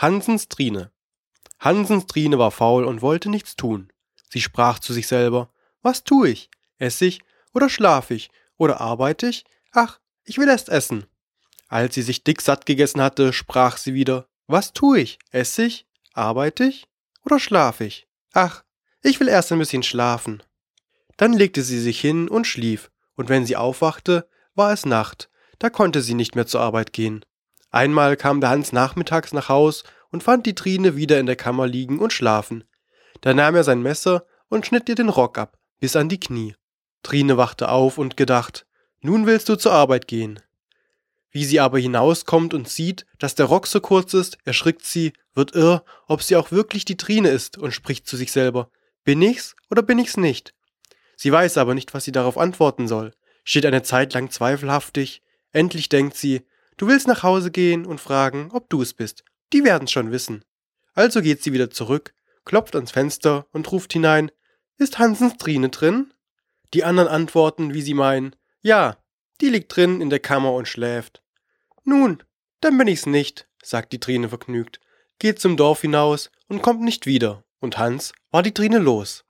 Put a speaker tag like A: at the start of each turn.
A: Hansens Trine. Hansens Trine war faul und wollte nichts tun. Sie sprach zu sich selber, was tu ich? Ess ich oder schlaf ich oder arbeite ich? Ach, ich will erst essen. Als sie sich dick satt gegessen hatte, sprach sie wieder, was tu ich? Ess ich? Arbeite ich oder schlaf ich? Ach, ich will erst ein bisschen schlafen. Dann legte sie sich hin und schlief, und wenn sie aufwachte, war es Nacht, da konnte sie nicht mehr zur Arbeit gehen. Einmal kam der Hans nachmittags nach Haus und fand die Trine wieder in der Kammer liegen und schlafen. Da nahm er sein Messer und schnitt ihr den Rock ab, bis an die Knie. Trine wachte auf und gedacht, nun willst du zur Arbeit gehen. Wie sie aber hinauskommt und sieht, dass der Rock so kurz ist, erschrickt sie, wird irr, ob sie auch wirklich die Trine ist und spricht zu sich selber, bin ich's oder bin ich's nicht? Sie weiß aber nicht, was sie darauf antworten soll, steht eine Zeit lang zweifelhaftig, endlich denkt sie, du willst nach Hause gehen und fragen, ob du es bist, die werden's schon wissen. Also geht sie wieder zurück, klopft ans Fenster und ruft hinein, ist Hansens Trine drin? Die anderen antworten, wie sie meinen, ja, die liegt drin in der Kammer und schläft. Nun, dann bin ich's nicht, sagt die Trine vergnügt, geht zum Dorf hinaus und kommt nicht wieder, und Hans war die Trine los.